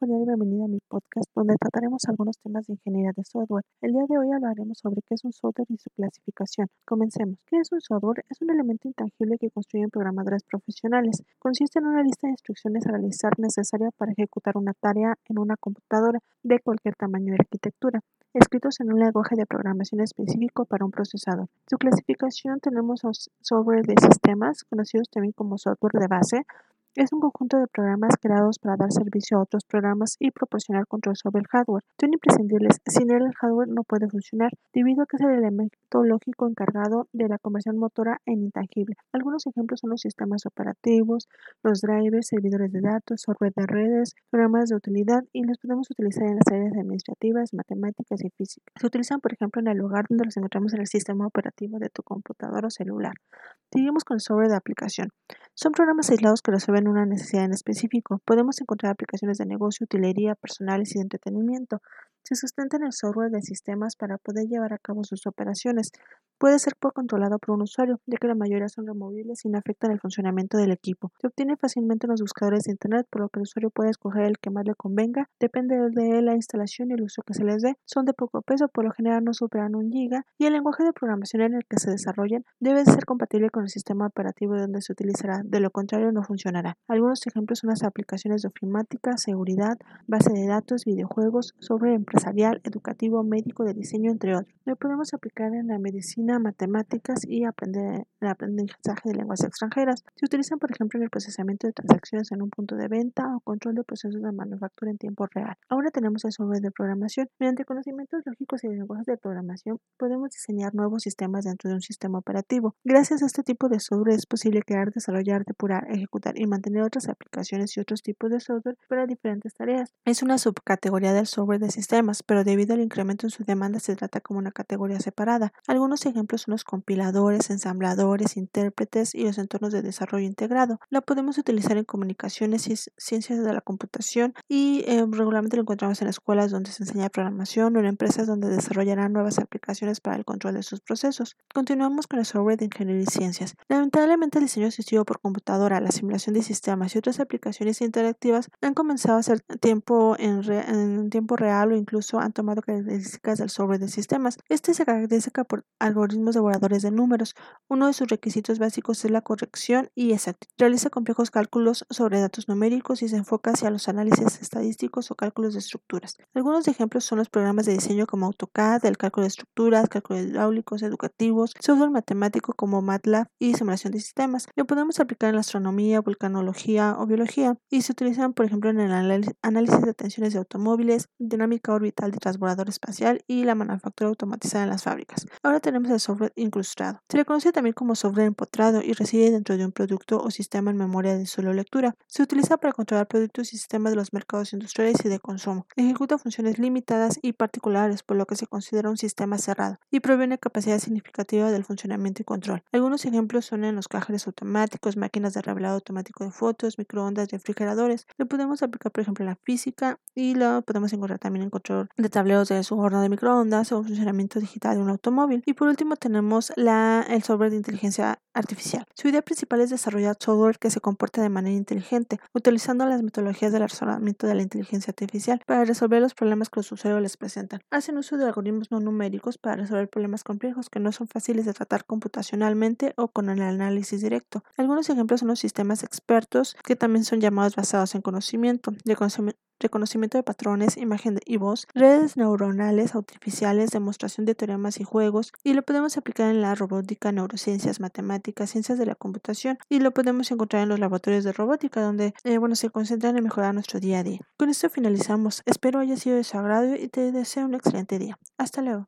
cordial y bienvenida a mi podcast donde trataremos algunos temas de ingeniería de software. El día de hoy hablaremos sobre qué es un software y su clasificación. Comencemos. ¿Qué es un software? Es un elemento intangible que construyen programadores profesionales. Consiste en una lista de instrucciones a realizar necesaria para ejecutar una tarea en una computadora de cualquier tamaño y arquitectura, escritos en un lenguaje de programación específico para un procesador. Su clasificación tenemos software de sistemas, conocidos también como software de base, es un conjunto de programas creados para dar servicio a otros programas y proporcionar control sobre el hardware. Son imprescindibles, sin él el hardware no puede funcionar, debido a que es el elemento lógico encargado de la conversión motora en intangible. Algunos ejemplos son los sistemas operativos, los drivers, servidores de datos, software de redes, programas de utilidad y los podemos utilizar en las áreas administrativas, matemáticas y físicas. Se utilizan, por ejemplo, en el lugar donde los encontramos en el sistema operativo de tu computador o celular. Seguimos con el software de aplicación. Son programas aislados que resuelven una necesidad en específico. Podemos encontrar aplicaciones de negocio, utilería, personales y de entretenimiento. Se sustentan en el software de sistemas para poder llevar a cabo sus operaciones. Puede ser controlado por un usuario, ya que la mayoría son removibles y no afectan el funcionamiento del equipo. Se obtiene fácilmente en los buscadores de Internet, por lo que el usuario puede escoger el que más le convenga. Depende de la instalación y el uso que se les dé. Son de poco peso, por lo general no superan un giga, y el lenguaje de programación en el que se desarrollan debe ser compatible con el sistema operativo donde se utilizará, de lo contrario no funcionará. Algunos ejemplos son las aplicaciones de ofimática, seguridad, base de datos, videojuegos, software empresarial, educativo, médico, de diseño, entre otros. Lo podemos aplicar en la medicina matemáticas y aprender, el aprendizaje de lenguas extranjeras. Se utilizan, por ejemplo, en el procesamiento de transacciones en un punto de venta o control de procesos de manufactura en tiempo real. Ahora tenemos el software de programación. Mediante conocimientos lógicos y lenguajes de programación, podemos diseñar nuevos sistemas dentro de un sistema operativo. Gracias a este tipo de software es posible crear, desarrollar, depurar, ejecutar y mantener otras aplicaciones y otros tipos de software para diferentes tareas. Es una subcategoría del software de sistemas, pero debido al incremento en su demanda se trata como una categoría separada. Algunos ejemplos son los compiladores, ensambladores, intérpretes y los entornos de desarrollo integrado. La podemos utilizar en comunicaciones y ciencias de la computación y eh, regularmente lo encontramos en escuelas donde se enseña programación o en empresas donde desarrollarán nuevas aplicaciones para el control de sus procesos. Continuamos con el software de ingeniería y ciencias. Lamentablemente el diseño asistido por computadora, la simulación de sistemas y otras aplicaciones interactivas han comenzado a ser tiempo en, en tiempo real o incluso han tomado características del software de sistemas. Este se caracteriza por algoritmos devoradores de números. Uno de sus requisitos básicos es la corrección y exactitud. Realiza complejos cálculos sobre datos numéricos y se enfoca hacia los análisis estadísticos o cálculos de estructuras. Algunos ejemplos son los programas de diseño como AutoCAD, el cálculo de estructuras, cálculos hidráulicos, educativos, software matemático como MATLAB y simulación de sistemas. Lo podemos aplicar en la astronomía, vulcanología o biología y se utilizan, por ejemplo, en el análisis de tensiones de automóviles, dinámica orbital de transbordador espacial y la manufactura automatizada en las fábricas. Ahora tenemos el software incrustado. Se le conoce también como software empotrado y reside dentro de un producto o sistema en memoria de solo lectura. Se utiliza para controlar productos y sistemas de los mercados industriales y de consumo. Ejecuta funciones limitadas y particulares, por lo que se considera un sistema cerrado, y provee una capacidad significativa del funcionamiento y control. Algunos ejemplos son en los cajeros automáticos, máquinas de revelado automático de fotos, microondas, refrigeradores. Lo podemos aplicar, por ejemplo, en la física y lo podemos encontrar también en control de tableros de su horno de microondas o funcionamiento digital de un automóvil. Y por último, tenemos la, el software de inteligencia artificial. Su idea principal es desarrollar software que se comporte de manera inteligente, utilizando las metodologías del razonamiento de la inteligencia artificial para resolver los problemas que los usuarios les presentan. Hacen uso de algoritmos no numéricos para resolver problemas complejos que no son fáciles de tratar computacionalmente o con el análisis directo. Algunos ejemplos son los sistemas expertos, que también son llamados basados en conocimiento, de reconocimiento de patrones, imagen y voz, redes neuronales artificiales, demostración de teoremas y juegos, y lo podemos aplicar en la robótica, neurociencias, matemáticas, ciencias de la computación, y lo podemos encontrar en los laboratorios de robótica, donde eh, bueno, se concentran en mejorar nuestro día a día. Con esto finalizamos. Espero haya sido de su agrado y te deseo un excelente día. Hasta luego.